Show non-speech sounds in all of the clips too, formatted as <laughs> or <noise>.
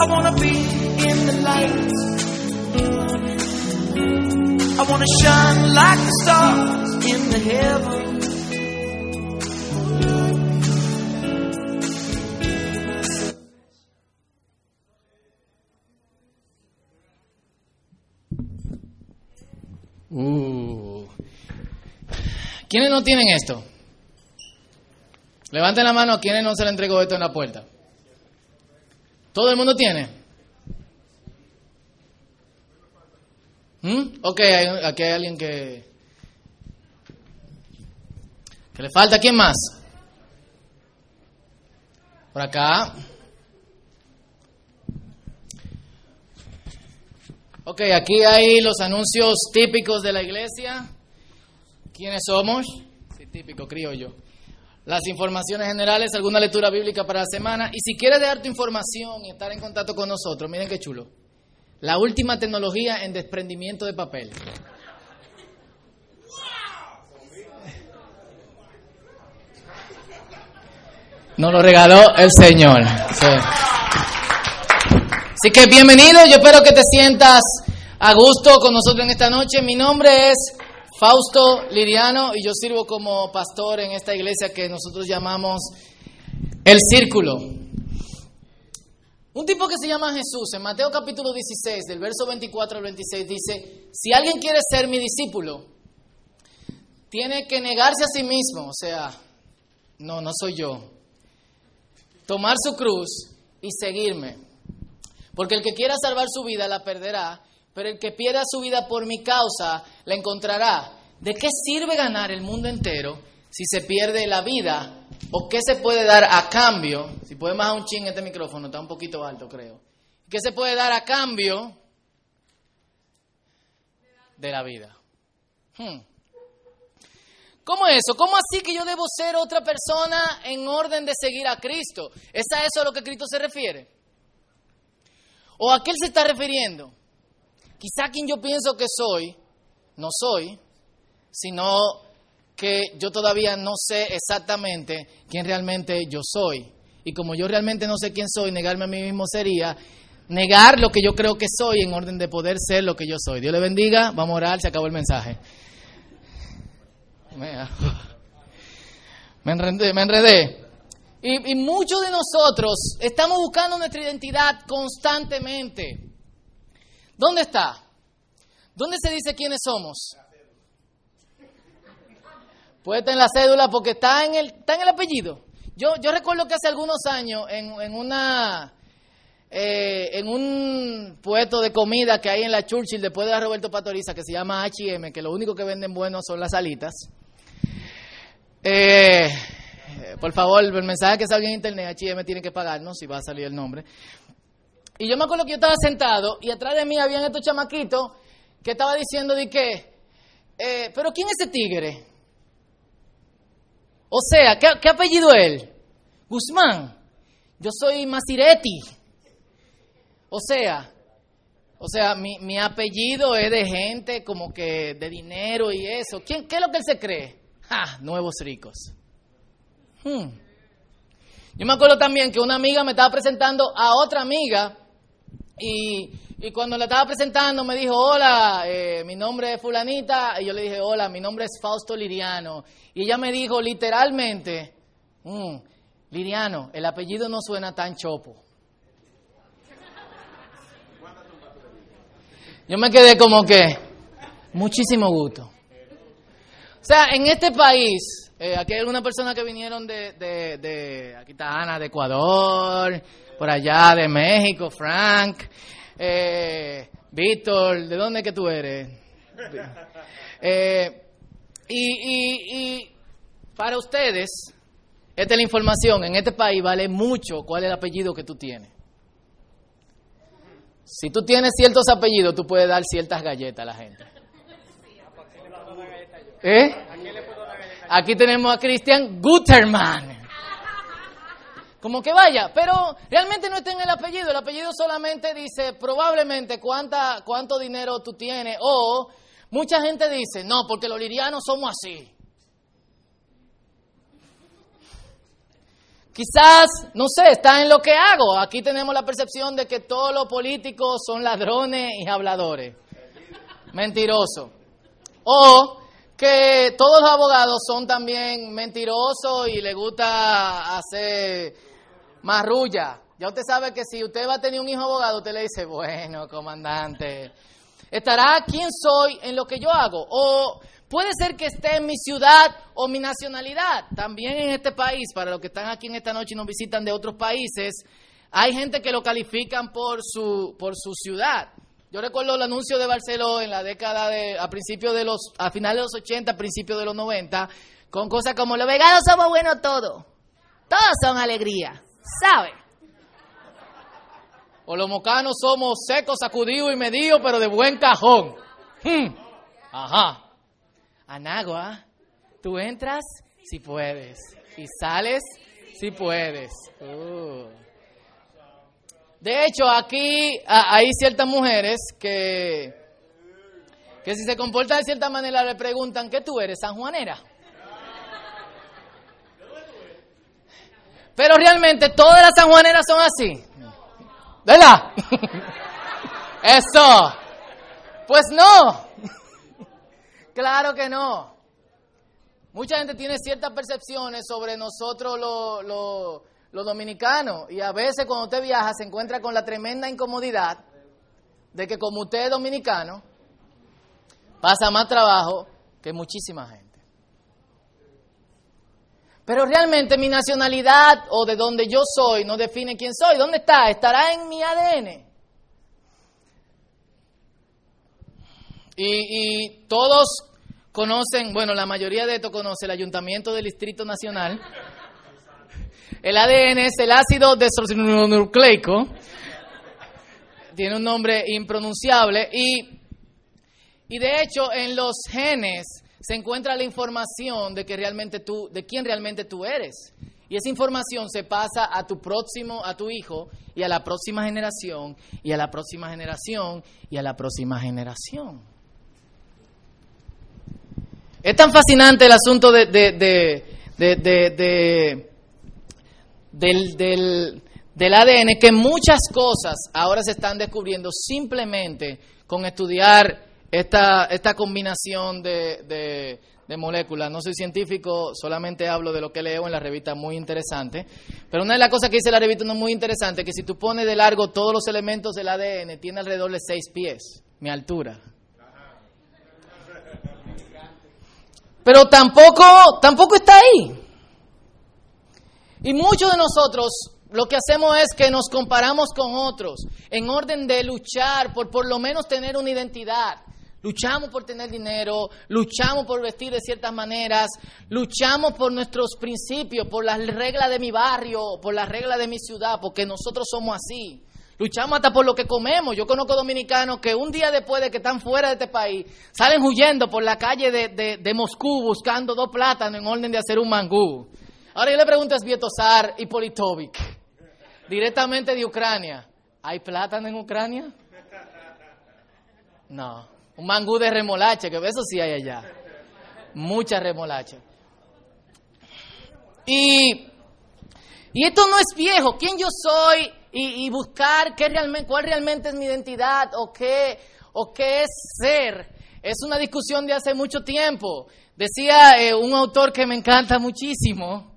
I wanna be in the light. I wanna shine like the stars in the heaven. Uh. ¿Quiénes no tienen esto? Levanten la mano a quienes no se le entregó esto en la puerta. ¿Todo el mundo tiene? ¿Mm? Ok, aquí hay alguien que... que le falta. ¿Quién más? Por acá. Ok, aquí hay los anuncios típicos de la iglesia. ¿Quiénes somos? Sí, típico, criollo. Las informaciones generales, alguna lectura bíblica para la semana. Y si quieres dejar tu información y estar en contacto con nosotros, miren qué chulo. La última tecnología en desprendimiento de papel. Nos lo regaló el Señor. Sí. Así que bienvenido, yo espero que te sientas a gusto con nosotros en esta noche. Mi nombre es Fausto Liriano y yo sirvo como pastor en esta iglesia que nosotros llamamos El Círculo. Un tipo que se llama Jesús, en Mateo capítulo 16, del verso 24 al 26, dice, si alguien quiere ser mi discípulo, tiene que negarse a sí mismo, o sea, no, no soy yo, tomar su cruz y seguirme. Porque el que quiera salvar su vida la perderá, pero el que pierda su vida por mi causa la encontrará. ¿De qué sirve ganar el mundo entero si se pierde la vida? ¿O qué se puede dar a cambio? Si puede bajar un ching este micrófono, está un poquito alto, creo. ¿Qué se puede dar a cambio de la vida? Hmm. ¿Cómo es eso? ¿Cómo así que yo debo ser otra persona en orden de seguir a Cristo? ¿Es a eso a lo que Cristo se refiere? ¿O a qué él se está refiriendo? Quizá quien yo pienso que soy, no soy, sino que yo todavía no sé exactamente quién realmente yo soy. Y como yo realmente no sé quién soy, negarme a mí mismo sería negar lo que yo creo que soy en orden de poder ser lo que yo soy. Dios le bendiga, vamos a orar, se acabó el mensaje. Me, me enredé. Me enredé. Y, y muchos de nosotros estamos buscando nuestra identidad constantemente. ¿Dónde está? ¿Dónde se dice quiénes somos? Puede estar en la cédula porque está en el, está en el apellido. Yo, yo recuerdo que hace algunos años en, en una eh, en un puesto de comida que hay en la Churchill después de la Roberto Pastoriza que se llama H&M, que lo único que venden bueno son las alitas. Eh, por favor, el mensaje que salga en internet, H&M tiene que pagarnos si va a salir el nombre. Y yo me acuerdo que yo estaba sentado y atrás de mí habían estos chamaquitos que estaba diciendo de que, eh, pero ¿quién es ese tigre? O sea, ¿qué, apellido es él? Guzmán. Yo soy Masiretti. O sea, o sea, mi, mi apellido es de gente como que de dinero y eso. ¿Quién, ¿Qué es lo que él se cree? ¡Ja! Nuevos ricos. Hmm. Yo me acuerdo también que una amiga me estaba presentando a otra amiga y, y cuando la estaba presentando me dijo, hola, eh, mi nombre es fulanita, y yo le dije, hola, mi nombre es Fausto Liriano. Y ella me dijo literalmente, "Mm, Liriano, el apellido no suena tan chopo. Yo me quedé como que, muchísimo gusto. O sea, en este país, eh, aquí hay algunas personas que vinieron de, de, de, aquí está Ana, de Ecuador, por allá de México, Frank, eh, Víctor, ¿de dónde es que tú eres? <laughs> Eh, y, y, y para ustedes, esta es la información, en este país vale mucho cuál es el apellido que tú tienes. Si tú tienes ciertos apellidos, tú puedes dar ciertas galletas a la gente. ¿Eh? Aquí tenemos a Christian Guterman. Como que vaya, pero realmente no está en el apellido. El apellido solamente dice probablemente cuánta, cuánto dinero tú tienes. O mucha gente dice, no, porque los lirianos somos así. Quizás, no sé, está en lo que hago. Aquí tenemos la percepción de que todos los políticos son ladrones y habladores. Mentiroso. O que todos los abogados son también mentirosos y le gusta hacer marrulla. Ya usted sabe que si usted va a tener un hijo abogado, usted le dice, bueno, comandante, estará quién soy en lo que yo hago. O Puede ser que esté en mi ciudad o mi nacionalidad. También en este país, para los que están aquí en esta noche y nos visitan de otros países, hay gente que lo califican por su, por su ciudad. Yo recuerdo el anuncio de Barceló en la década de, a principios de los, a finales de los 80, a principios de los 90, con cosas como los veganos somos buenos todos. Todos son alegría, ¿sabe? O los mocanos somos secos, sacudidos y medidos, pero de buen cajón. Hmm. Ajá. Anagua, tú entras si puedes y sales si puedes. Uh. De hecho, aquí hay ciertas mujeres que, que si se comportan de cierta manera le preguntan, ¿qué tú eres, sanjuanera? Pero realmente todas las sanjuaneras son así. ¿Verdad? <laughs> Eso. Pues no. <laughs> Claro que no. Mucha gente tiene ciertas percepciones sobre nosotros los, dominicanos y a veces cuando usted viaja se encuentra con la tremenda incomodidad de que como usted es dominicano, pasa más trabajo que muchísima gente. Pero realmente mi nacionalidad o de donde yo soy no define quién soy. ¿Dónde está? Estará en mi ADN. Y, todos conocen, bueno, la mayoría de esto conoce el Ayuntamiento del Distrito Nacional. El ADN es el ácido desoxirribonucleico. Tiene un nombre impronunciable y, y de hecho en los genes se encuentra la información de que realmente tú, de quién realmente tú eres. Y esa información se pasa a tu próximo, a tu hijo, y a la próxima generación, y a la próxima generación, y a la próxima generación. Es tan fascinante el asunto de, del, del, ADN que muchas cosas ahora se están descubriendo simplemente con estudiar esta, esta combinación de, de moléculas. No soy científico, solamente hablo de lo que leo en la revista, muy interesante. Pero una de las cosas que dice la revista no muy interesante, que si tú pones de largo todos los elementos del ADN, tiene alrededor de seis pies, mi altura. Pero tampoco, tampoco está ahí. Y muchos de nosotros lo que hacemos es que nos comparamos con otros en orden de luchar por por lo menos tener una identidad. Luchamos por tener dinero, luchamos por vestir de ciertas maneras, luchamos por nuestros principios, por las reglas de mi barrio, por las reglas de mi ciudad, porque nosotros somos así. Luchamos hasta por lo que comemos. Yo conozco dominicanos que un día después de que están fuera de este país, salen huyendo por la calle de, Moscú buscando dos plátanos en orden de hacer un mangú. Ahora yo le pregunto a Svietosar y Politovic, directamente de Ucrania, ¿hay plátano en Ucrania? No, un mangú de remolacha, que eso sí hay allá. Mucha remolacha. Y, y esto no es viejo. ¿Quién yo soy? y, buscar qué realmente, cuál realmente es mi identidad o qué, o qué es ser. Es una discusión de hace mucho tiempo. Decía eh, un autor que me encanta muchísimo,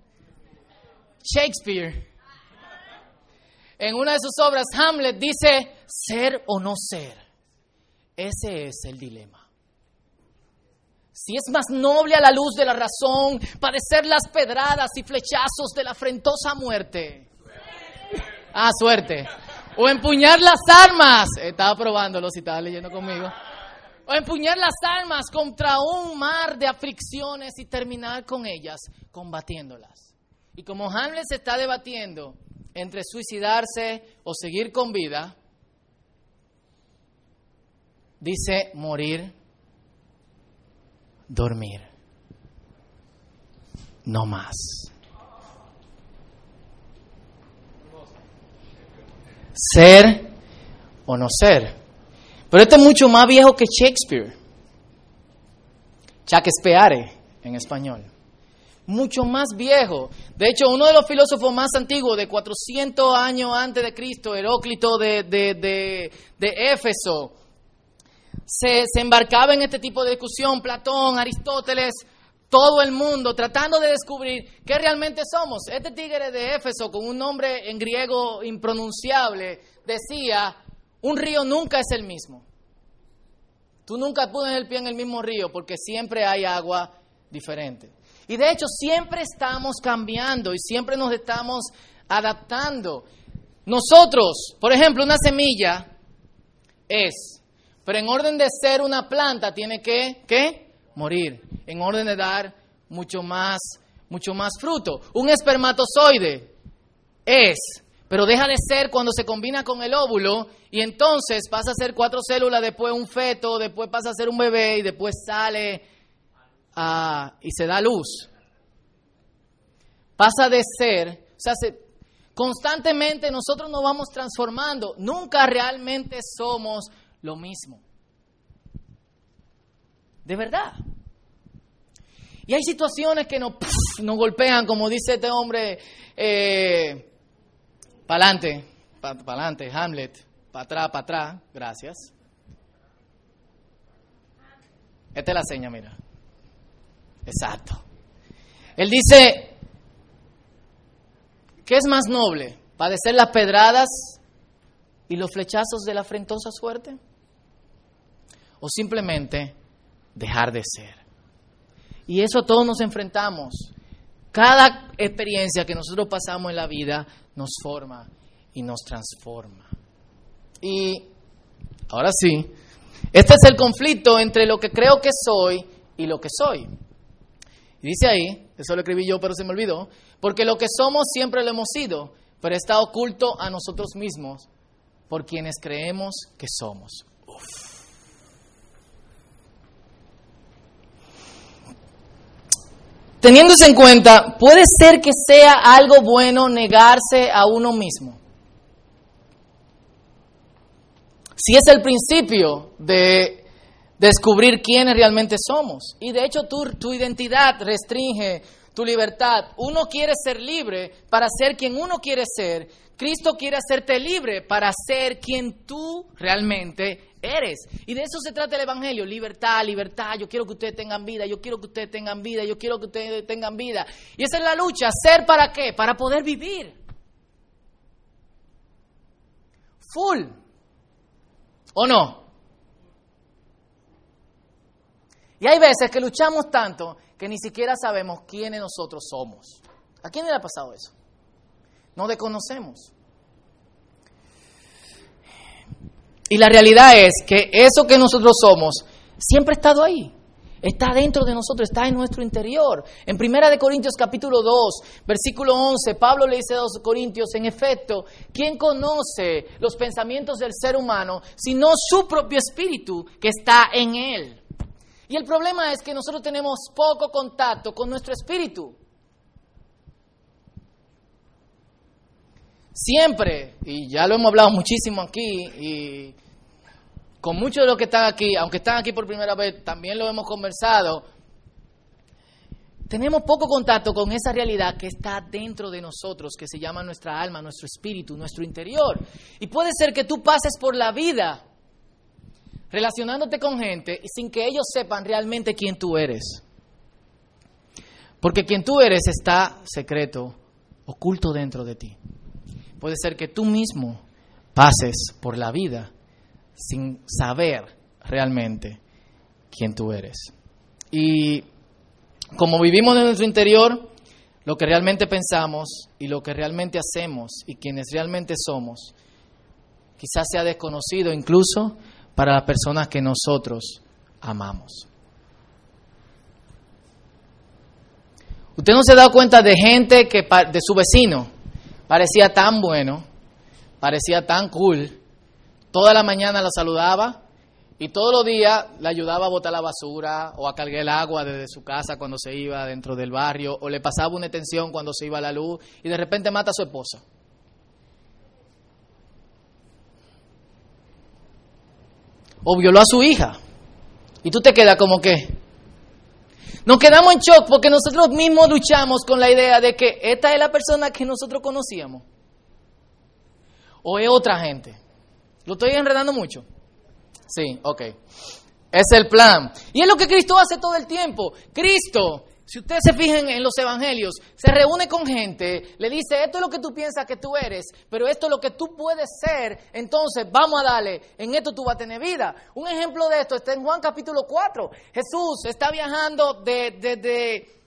Shakespeare. En una de sus obras, Hamlet dice, ser o no ser. Ese es el dilema. Si es más noble a la luz de la razón padecer las pedradas y flechazos de la afrentosa muerte Ah, suerte. O empuñar las armas. Estaba probándolo si estaba leyendo conmigo. O empuñar las armas contra un mar de aflicciones y terminar con ellas combatiéndolas. Y como Hamlet se está debatiendo entre suicidarse o seguir con vida, dice morir, dormir. No más. ser o no ser. Pero esto es mucho más viejo que Shakespeare. Shakespeare en español. mucho más viejo. De hecho, uno de los filósofos más antiguos, de 400 años antes de Cristo, Heróclito de, de, de, de Éfeso, se, se embarcaba en este tipo de discusión, Platón, Aristóteles, todo el mundo tratando de descubrir qué realmente somos. Este tigre de Éfeso, con un nombre en griego impronunciable, decía, un río nunca es el mismo. Tú nunca pones el pie en el mismo río porque siempre hay agua diferente. Y de hecho siempre estamos cambiando y siempre nos estamos adaptando. Nosotros, por ejemplo, una semilla es, pero en orden de ser una planta tiene que, ¿qué? Morir en orden de dar mucho más, mucho más fruto. Un espermatozoide es, pero deja de ser cuando se combina con el óvulo y entonces pasa a ser cuatro células, después un feto, después pasa a ser un bebé y después sale y se da luz. Pasa de ser, o sea, constantemente nosotros nos vamos transformando, nunca realmente somos lo mismo. De verdad. Y hay situaciones que nos, nos golpean, como dice este hombre, eh, para adelante, para adelante, Hamlet, para atrás, para atrás, gracias. Esta es la seña, mira. Exacto. Él dice, ¿qué es más noble? ¿Padecer las pedradas y los flechazos de la afrentosa suerte? ¿O simplemente dejar de ser? Y eso todos nos enfrentamos. Cada experiencia que nosotros pasamos en la vida nos forma y nos transforma. Y ahora sí, este es el conflicto entre lo que creo que soy y lo que soy. Y dice ahí, eso lo escribí yo pero se me olvidó, porque lo que somos siempre lo hemos sido, pero está oculto a nosotros mismos por quienes creemos que somos. Teniéndose en cuenta, puede ser que sea algo bueno negarse a uno mismo. Si es el principio de descubrir quiénes realmente somos. Y de hecho tu, tu identidad restringe tu libertad. Uno quiere ser libre para ser quien uno quiere ser. Cristo quiere hacerte libre para ser quien tú realmente eres. Y de eso se trata el Evangelio, libertad, libertad. Yo quiero que ustedes tengan vida, yo quiero que ustedes tengan vida, yo quiero que ustedes tengan vida. Y esa es la lucha, ser para qué? Para poder vivir. Full. ¿O no? Y hay veces que luchamos tanto que ni siquiera sabemos quiénes nosotros somos. ¿A quién le ha pasado eso? No desconocemos. Y la realidad es que eso que nosotros somos siempre ha estado ahí. Está dentro de nosotros, está en nuestro interior. En Primera de Corintios capítulo 2, versículo 11, Pablo le dice a los corintios, en efecto, ¿quién conoce los pensamientos del ser humano sino su propio espíritu que está en él? Y el problema es que nosotros tenemos poco contacto con nuestro espíritu. Siempre, y ya lo hemos hablado muchísimo aquí, y con muchos de los que están aquí, aunque están aquí por primera vez, también lo hemos conversado, tenemos poco contacto con esa realidad que está dentro de nosotros, que se llama nuestra alma, nuestro espíritu, nuestro interior. Y puede ser que tú pases por la vida relacionándote con gente sin que ellos sepan realmente quién tú eres. Porque quien tú eres está secreto, oculto dentro de ti. Puede ser que tú mismo pases por la vida sin saber realmente quién tú eres. Y como vivimos en nuestro interior, lo que realmente pensamos y lo que realmente hacemos y quienes realmente somos, quizás sea desconocido incluso para las personas que nosotros amamos. Usted no se ha dado cuenta de gente que de su vecino parecía tan bueno, parecía tan cool, toda la mañana la saludaba y todos los días le ayudaba a botar la basura o a cargar el agua desde su casa cuando se iba dentro del barrio o le pasaba una tensión cuando se iba a la luz y de repente mata a su esposa. O violó a su hija. Y tú te quedas como que... nos quedamos en shock porque nosotros mismos luchamos con la idea de que esta es la persona que nosotros conocíamos. ¿O es otra gente? ¿Lo estoy enredando mucho? Sí, ok. Es el plan. Y es lo que Cristo hace todo el tiempo. Cristo, si ustedes se fijan en los evangelios, se reúne con gente, le dice, esto es lo que tú piensas que tú eres, pero esto es lo que tú puedes ser, entonces vamos a darle, en esto tú vas a tener vida. Un ejemplo de esto está en Juan capítulo 4. Jesús está viajando desde de,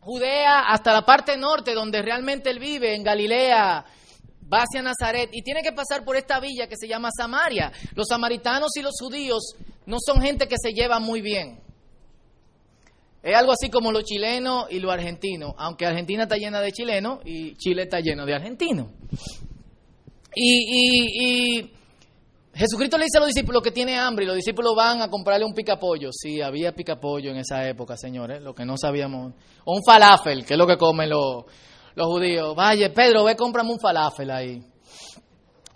Judea hasta la parte norte, donde realmente él vive, en Galilea, va hacia Nazaret y tiene que pasar por esta villa que se llama Samaria. Los samaritanos y los judíos no son gente que se llevan muy bien. Es algo así como los chilenos y los argentinos, aunque Argentina está llena de chilenos y Chile está lleno de argentinos. Y, y, Jesucristo le dice a los discípulos que tiene hambre y los discípulos van a comprarle un picapollo. Sí, había picapollo en esa época, señores, lo que no sabíamos. O un falafel, que es lo que comen los, los judíos. Vaya, Pedro, ve, cómprame un falafel ahí.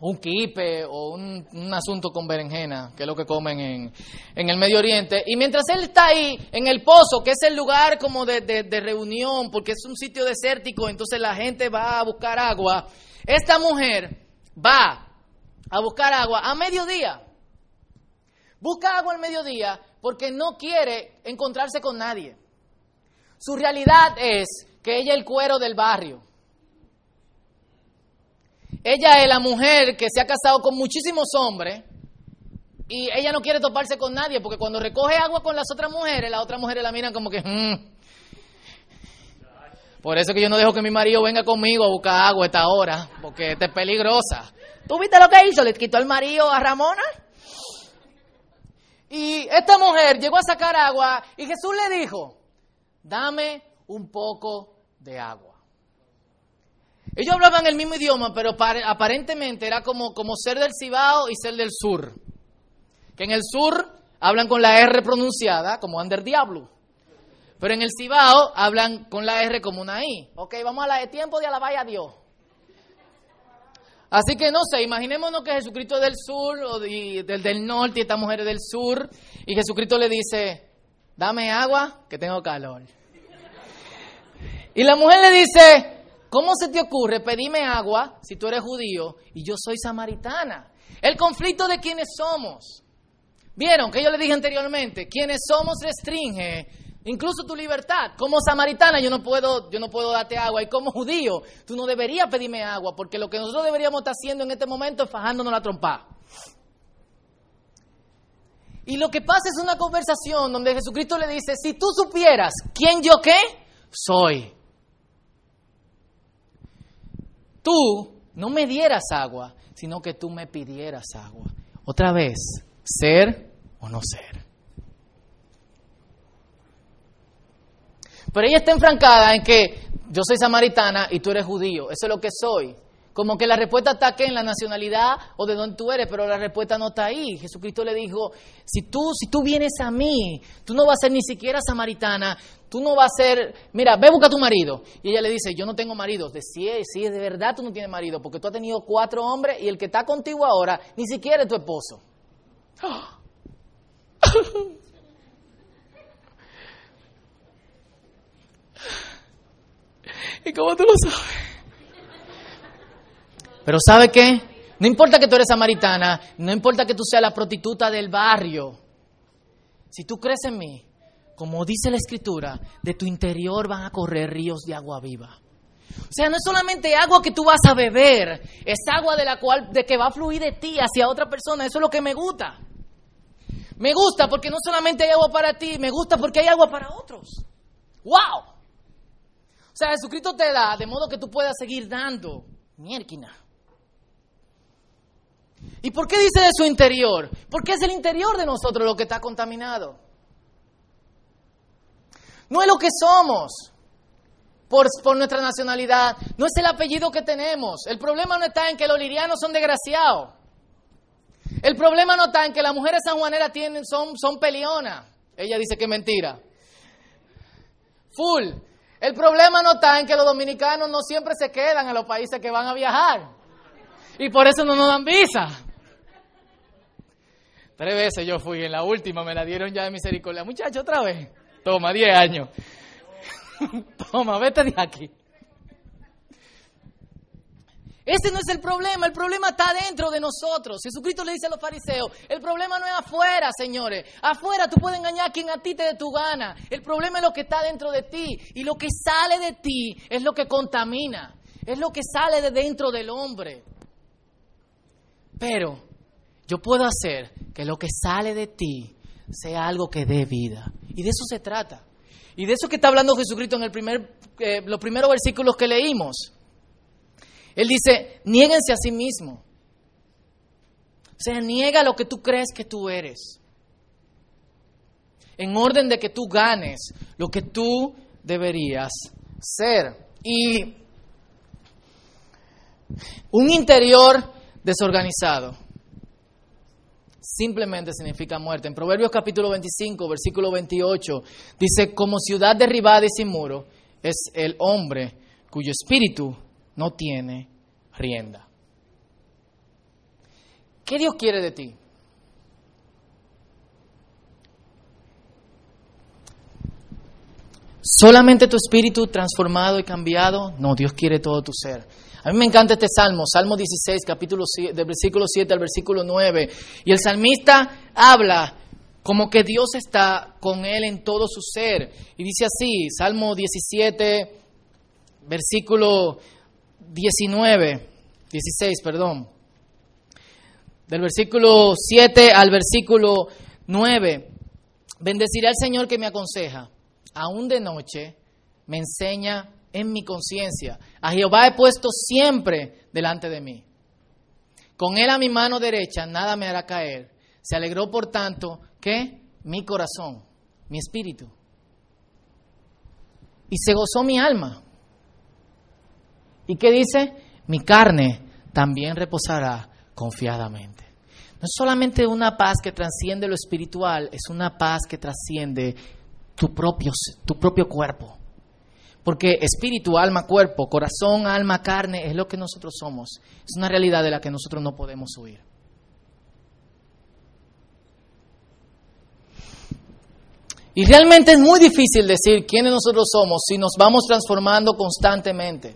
Un kipe o un, asunto con berenjena, que es lo que comen en, en, el Medio Oriente. Y mientras él está ahí, en el pozo, que es el lugar como de, de reunión, porque es un sitio desértico, entonces la gente va a buscar agua. Esta mujer va a buscar agua a mediodía. Busca agua al mediodía porque no quiere encontrarse con nadie. Su realidad es que ella es el cuero del barrio. Ella es la mujer que se ha casado con muchísimos hombres y ella no quiere toparse con nadie porque cuando recoge agua con las otras mujeres, las otras mujeres la miran como que... Mm". Por eso que yo no dejo que mi marido venga conmigo a buscar agua a esta hora, porque esta es peligrosa. ¿Tú viste lo que hizo? Le quitó el marido a Ramona. Y esta mujer llegó a sacar agua y Jesús le dijo, dame un poco de agua. Ellos hablaban el mismo idioma, pero aparentemente era como, ser del Cibao y ser del sur. Que en el sur hablan con la R pronunciada, como Ander Diablo. Pero en el Cibao hablan con la R como una I. Ok, vamos a la de tiempo de alabar a Dios. Así que no sé, imaginémonos que Jesucristo es del sur o del, del norte y esta mujer es del sur. Y Jesucristo le dice, dame agua que tengo calor. Y la mujer le dice, ¿cómo se te ocurre pedirme agua si tú eres judío y yo soy samaritana? El conflicto de quienes somos. Vieron que yo le dije anteriormente, quienes somos restringe incluso tu libertad. Como samaritana yo no puedo, yo no puedo darte agua y como judío tú no deberías pedirme agua porque lo que nosotros deberíamos estar haciendo en este momento es fajándonos la trompa. Y lo que pasa es una conversación donde Jesucristo le dice, si tú supieras quién yo qué soy, tú no me dieras agua, sino que tú me pidieras agua. Otra vez, ser o no ser. Pero ella está enfrancada en que yo soy samaritana y tú eres judío. Eso es lo que soy. Como que la respuesta está aquí en la nacionalidad o de donde tú eres, pero la respuesta no está ahí. Jesucristo le dijo, si tú, si tú vienes a mí, tú no vas a ser ni siquiera samaritana, tú no vas a ser, mira, ve busca a tu marido. Y ella le dice, yo no tengo marido. De sí, sí, de verdad tú no tienes marido, porque tú has tenido cuatro hombres y el que está contigo ahora ni siquiera es tu esposo. <gasps> ¿Y cómo tú lo sabes? Pero ¿sabe qué? No importa que tú eres samaritana, no importa que tú seas la prostituta del barrio. Si tú crees en mí, como dice la escritura, de tu interior van a correr ríos de agua viva. O sea, no es solamente agua que tú vas a beber, es agua de la cual de que va a fluir de ti hacia otra persona. Eso es lo que me gusta. Me gusta porque no solamente hay agua para ti, me gusta porque hay agua para otros. ¡Wow! O sea, Jesucristo te da de modo que tú puedas seguir dando. Mierquina. ¿Y por qué dice de su interior? Porque es el interior de nosotros lo que está contaminado. No es lo que somos por, por, nuestra nacionalidad, no es el apellido que tenemos. El problema no está en que los lirianos son desgraciados. El problema no está en que las mujeres sanjuaneras tienen, son, son pelionas. Ella dice que es mentira. Full. El problema no está en que los dominicanos no siempre se quedan en los países que van a viajar. Y por eso no nos dan visa. Tres veces yo fui, en la última me la dieron ya de misericordia. Muchacho, otra vez. Toma, 10 años. <laughs> Toma, vete de aquí. Ese no es el problema, el problema está dentro de nosotros. Jesucristo le dice a los fariseos, el problema no es afuera, señores. Afuera tú puedes engañar a quien a ti te dé tu gana. El problema es lo que está dentro de ti. Y lo que sale de ti es lo que contamina. Es lo que sale de dentro del hombre. Pero yo puedo hacer que lo que sale de ti sea algo que dé vida. Y de eso se trata. Y de eso que está hablando Jesucristo en el primer, eh, los primeros versículos que leímos. Él dice, niéguense a sí mismo. O sea, niega lo que tú crees que tú eres. En orden de que tú ganes lo que tú deberías ser. Y un interior desorganizado simplemente significa muerte. En Proverbios capítulo 25, versículo 28, dice, como ciudad derribada y sin muro es el hombre cuyo espíritu no tiene rienda. ¿Qué Dios quiere de ti? ¿Solamente tu espíritu transformado y cambiado? No, Dios quiere todo tu ser. A mí me encanta este salmo, Salmo 16, capítulo del versículo 7 al versículo 9. Y el salmista habla como que Dios está con él en todo su ser. Y dice así, Salmo 17, versículo 19, 16, perdón. Del versículo 7 al versículo 9. Bendeciré al Señor que me aconseja. Aún de noche me enseña en mi conciencia. A Jehová he puesto siempre delante de mí. Con él a mi mano derecha nada me hará caer. Se alegró por tanto que mi corazón, mi espíritu. Y se gozó mi alma. ¿Y qué dice? Mi carne también reposará confiadamente. No es solamente una paz que trasciende lo espiritual, es una paz que trasciende tu propio, tu propio cuerpo. Porque espíritu, alma, cuerpo, corazón, alma, carne es lo que nosotros somos. Es una realidad de la que nosotros no podemos huir. Y realmente es muy difícil decir quiénes nosotros somos si nos vamos transformando constantemente.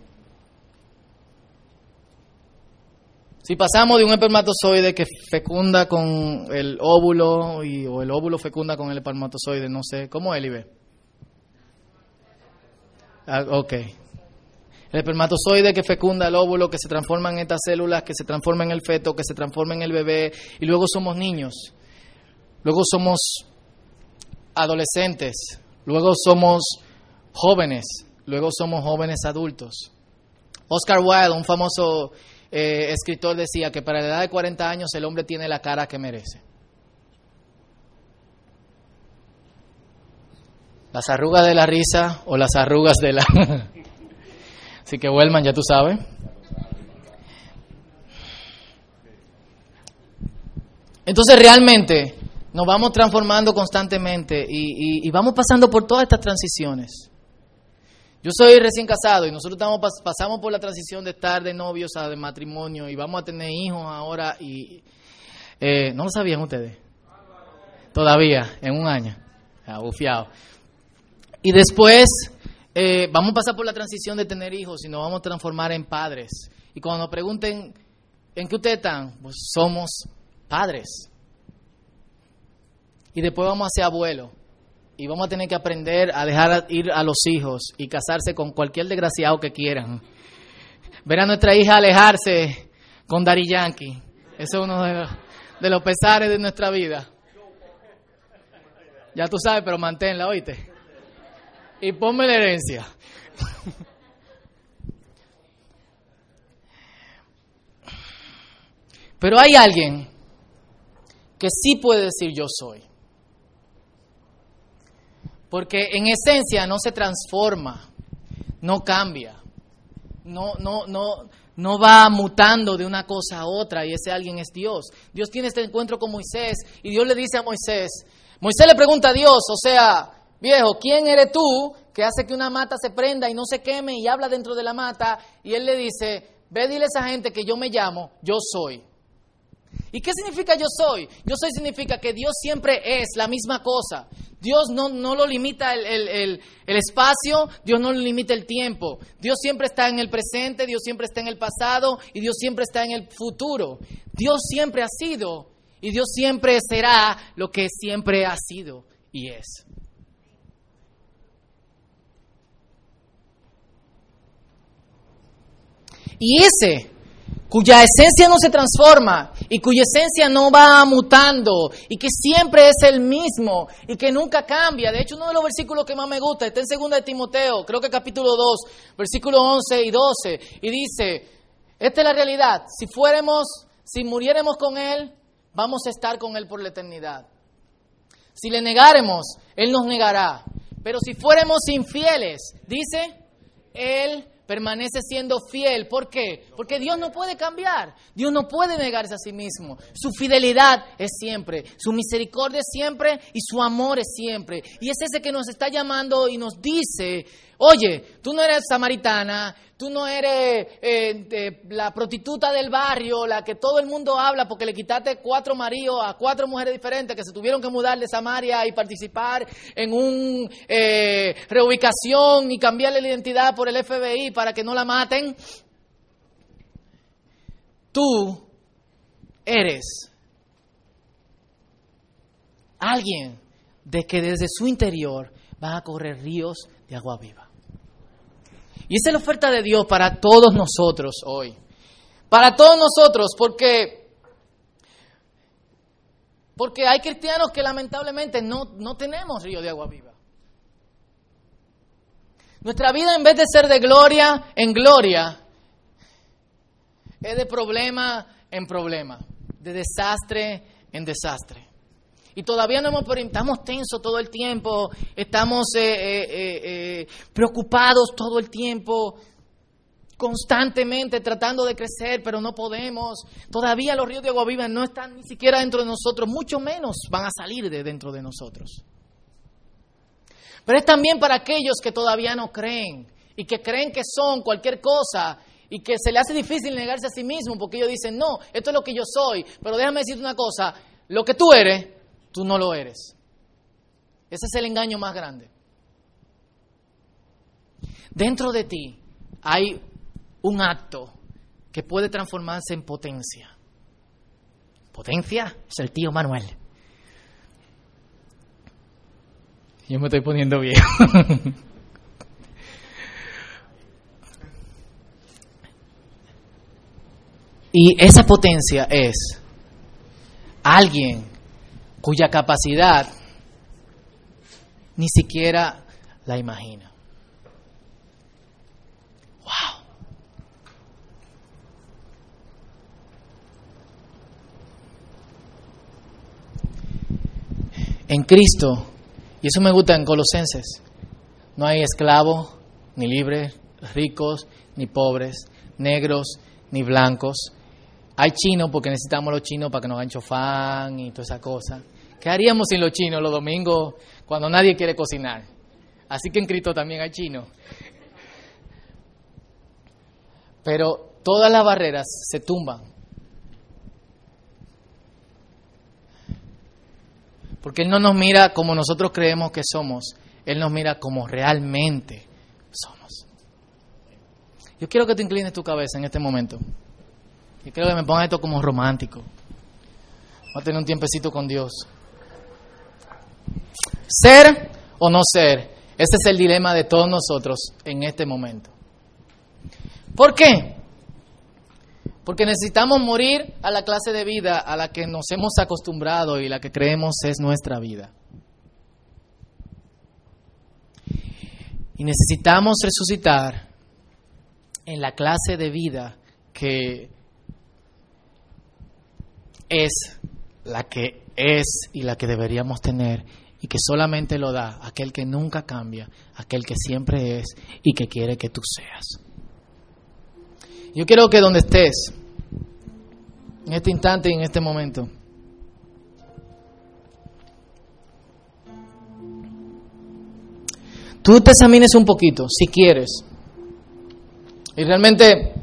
Si pasamos de un espermatozoide que fecunda con el óvulo y, o el óvulo fecunda con el espermatozoide, no sé, ¿cómo Ibe? Ah, ok. El espermatozoide que fecunda el óvulo, que se transforma en estas células, que se transforma en el feto, que se transforma en el bebé, y luego somos niños. Luego somos adolescentes, luego somos jóvenes, luego somos jóvenes adultos. Oscar Wilde, un famoso eh, escritor decía que para la edad de 40 años el hombre tiene la cara que merece. Las arrugas de la risa o las arrugas de la... <laughs> Así que Wellman, ya tú sabes. Entonces realmente nos vamos transformando constantemente y, y vamos pasando por todas estas transiciones. Yo soy recién casado y nosotros estamos, pasamos por la transición de estar de novios a de matrimonio y vamos a tener hijos ahora y eh, no lo sabían ustedes. Todavía, en un año. Bufiado. Y después eh, vamos a pasar por la transición de tener hijos y nos vamos a transformar en padres. Y cuando nos pregunten en qué ustedes están, pues somos padres. Y después vamos a ser abuelos y vamos a tener que aprender a dejar ir a los hijos y casarse con cualquier desgraciado que quieran. Ver a nuestra hija alejarse con Dari Yankee. Eso es uno de los, pesares de nuestra vida. Ya tú sabes, pero manténla, oíste. Y ponme la herencia. Pero hay alguien que sí puede decir yo soy. Porque en esencia no se transforma, no cambia, no, no, no, no va mutando de una cosa a otra y ese alguien es Dios. Dios tiene este encuentro con Moisés y Dios le dice a Moisés, Moisés le pregunta a Dios, o sea, viejo, ¿quién eres tú que hace que una mata se prenda y no se queme y habla dentro de la mata? Y él le dice, ve dile a esa gente que yo me llamo, yo soy. ¿Y qué significa yo soy? Yo soy significa que Dios siempre es la misma cosa. Dios no, no lo limita el, el, el, espacio, Dios no lo limita el tiempo. Dios siempre está en el presente, Dios siempre está en el pasado y Dios siempre está en el futuro. Dios siempre ha sido y Dios siempre será lo que siempre ha sido y es. Y ese cuya esencia no se transforma y cuya esencia no va mutando y que siempre es el mismo y que nunca cambia. De hecho, uno de los versículos que más me gusta está en 2 de Timoteo, creo que capítulo 2, versículos 11 y 12, y dice, esta es la realidad, si fuéramos, si muriéramos con Él, vamos a estar con Él por la eternidad. Si le negáremos, Él nos negará. Pero si fuéramos infieles, dice, Él permanece siendo fiel. ¿Por qué? Porque Dios no puede cambiar. Dios no puede negarse a sí mismo. Su fidelidad es siempre, su misericordia es siempre y su amor es siempre. Y es ese que nos está llamando y nos dice, oye, tú no eres samaritana, Tú no eres eh, la prostituta del barrio, la que todo el mundo habla porque le quitaste cuatro maridos a cuatro mujeres diferentes que se tuvieron que mudar de Samaria y participar en una eh, reubicación y cambiarle la identidad por el FBI para que no la maten. Tú eres alguien de que desde su interior van a correr ríos de agua viva. Y esa es la oferta de Dios para todos nosotros hoy. Para todos nosotros, porque, porque hay cristianos que lamentablemente no, no tenemos río de agua viva. Nuestra vida en vez de ser de gloria en gloria, es de problema en problema, de desastre en desastre. Y todavía no hemos, estamos tensos todo el tiempo, estamos eh, eh, eh, preocupados todo el tiempo, constantemente tratando de crecer, pero no podemos. Todavía los ríos de agua viva no están ni siquiera dentro de nosotros, mucho menos van a salir de dentro de nosotros. Pero es también para aquellos que todavía no creen y que creen que son cualquier cosa y que se le hace difícil negarse a sí mismo porque ellos dicen, no, esto es lo que yo soy, pero déjame decirte una cosa, lo que tú eres tú no lo eres. Ese es el engaño más grande. Dentro de ti hay un acto que puede transformarse en potencia. Potencia es el tío Manuel. Yo me estoy poniendo bien. <laughs> y esa potencia es alguien cuya capacidad ni siquiera la imagina. ¡Wow! En Cristo, y eso me gusta en Colosenses, no hay esclavos, ni libres, ricos, ni pobres, negros, ni blancos. Hay chinos porque necesitamos los chinos para que nos hagan chofán y toda esa cosa. ¿Qué haríamos sin los chinos los domingos cuando nadie quiere cocinar? Así que en Cristo también hay chinos. Pero todas las barreras se tumban. Porque Él no nos mira como nosotros creemos que somos, Él nos mira como realmente somos. Yo quiero que te inclines tu cabeza en este momento. Y quiero que me ponga esto como romántico. Voy a tener un tiempecito con Dios. Ser o no ser, ese es el dilema de todos nosotros en este momento. ¿Por qué? Porque necesitamos morir a la clase de vida a la que nos hemos acostumbrado y la que creemos es nuestra vida. Y necesitamos resucitar en la clase de vida que es la que es y la que deberíamos tener y que solamente lo da aquel que nunca cambia, aquel que siempre es y que quiere que tú seas. Yo quiero que donde estés, en este instante y en este momento, tú te examines un poquito, si quieres. Y realmente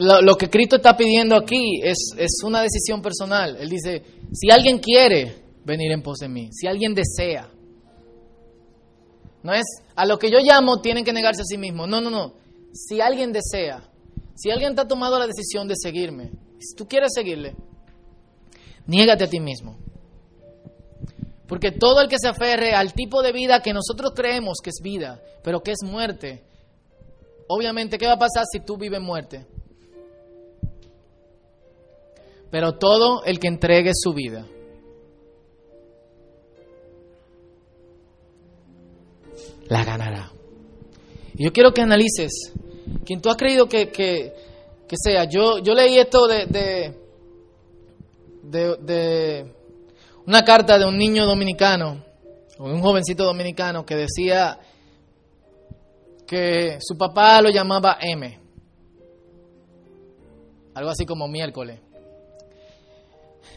lo, que Cristo está pidiendo aquí es, es una decisión personal. Él dice, si alguien quiere venir en pos de mí, si alguien desea, no es a lo que yo llamo tienen que negarse a sí mismos. No, no, no. Si alguien desea, si alguien te ha tomado la decisión de seguirme, si tú quieres seguirle, niégate a ti mismo. Porque todo el que se aferre al tipo de vida que nosotros creemos que es vida, pero que es muerte, obviamente, ¿qué va a pasar si tú vives muerte? Pero todo el que entregue su vida la ganará. Y yo quiero que analices quien tú has creído que, que, que sea. Yo, yo leí esto de, de, de, de una carta de un niño dominicano, o un jovencito dominicano, que decía que su papá lo llamaba M. Algo así como miércoles.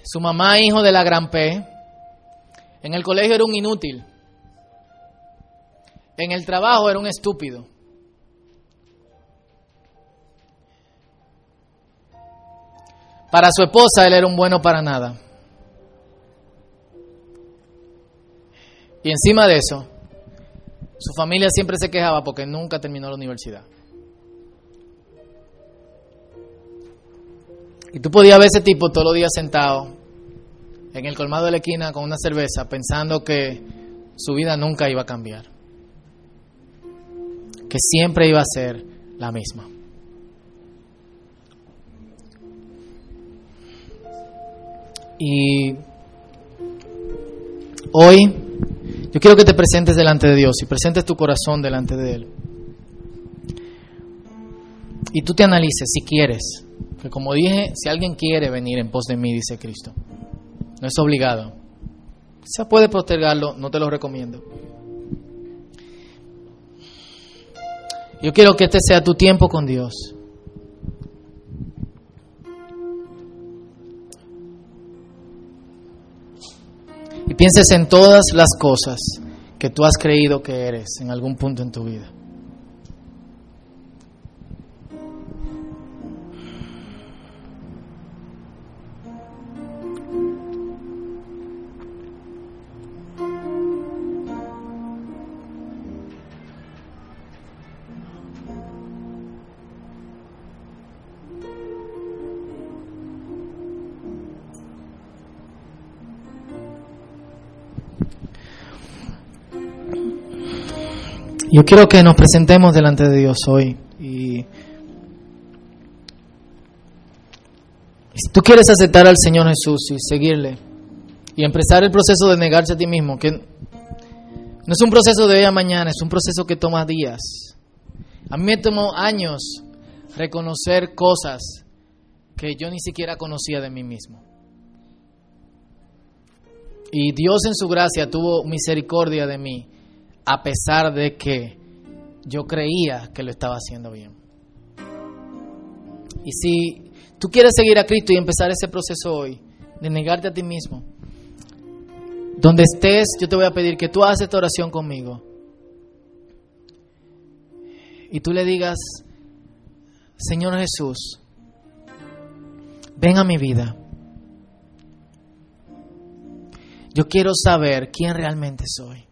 Su mamá, hijo de la gran P. En el colegio era un inútil. En el trabajo era un estúpido. Para su esposa él era un bueno para nada. Y encima de eso, su familia siempre se quejaba porque nunca terminó la universidad. Y tú podías ver ese tipo todos los días sentado en el colmado de la esquina con una cerveza pensando que su vida nunca iba a cambiar que siempre iba a ser la misma. Y hoy yo quiero que te presentes delante de Dios y presentes tu corazón delante de Él. Y tú te analices si quieres, que como dije, si alguien quiere venir en pos de mí, dice Cristo, no es obligado. Se puede postergarlo, no te lo recomiendo. Yo quiero que este sea tu tiempo con Dios. Y pienses en todas las cosas que tú has creído que eres en algún punto en tu vida. Yo quiero que nos presentemos delante de Dios hoy. Y si tú quieres aceptar al Señor Jesús y seguirle y empezar el proceso de negarse a ti mismo, que no es un proceso de hoy a mañana, es un proceso que toma días. A mí me tomó años reconocer cosas que yo ni siquiera conocía de mí mismo. Y Dios en su gracia tuvo misericordia de mí a pesar de que yo creía que lo estaba haciendo bien. Y si tú quieres seguir a Cristo y empezar ese proceso hoy, de negarte a ti mismo, donde estés, yo te voy a pedir que tú hagas esta oración conmigo. Y tú le digas, Señor Jesús, ven a mi vida. Yo quiero saber quién realmente soy.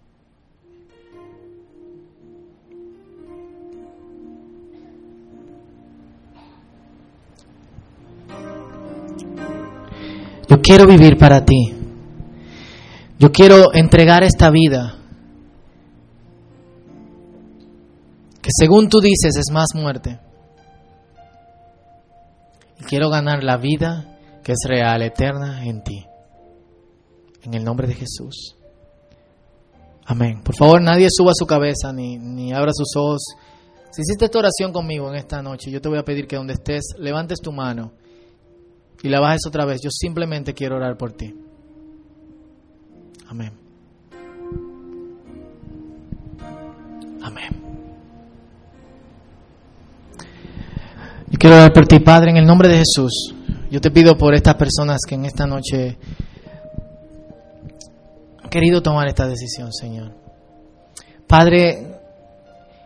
Yo quiero vivir para ti. Yo quiero entregar esta vida que según tú dices es más muerte. Y quiero ganar la vida que es real, eterna en ti. En el nombre de Jesús. Amén. Por favor, nadie suba su cabeza ni, ni abra sus ojos. Si hiciste esta oración conmigo en esta noche, yo te voy a pedir que donde estés, levantes tu mano y la bajes otra vez. Yo simplemente quiero orar por ti. Amén. Amén. Yo quiero orar por ti, Padre, en el nombre de Jesús. Yo te pido por estas personas que en esta noche han querido tomar esta decisión, Señor. Padre,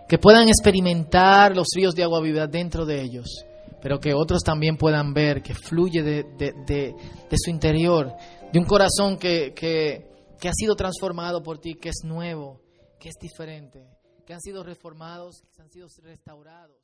que puedan experimentar los ríos de agua viva dentro de ellos pero que otros también puedan ver que fluye de, de, de, su interior, de un corazón que, que, que ha sido transformado por ti, que es nuevo, que es diferente, que han sido reformados, que han sido restaurados.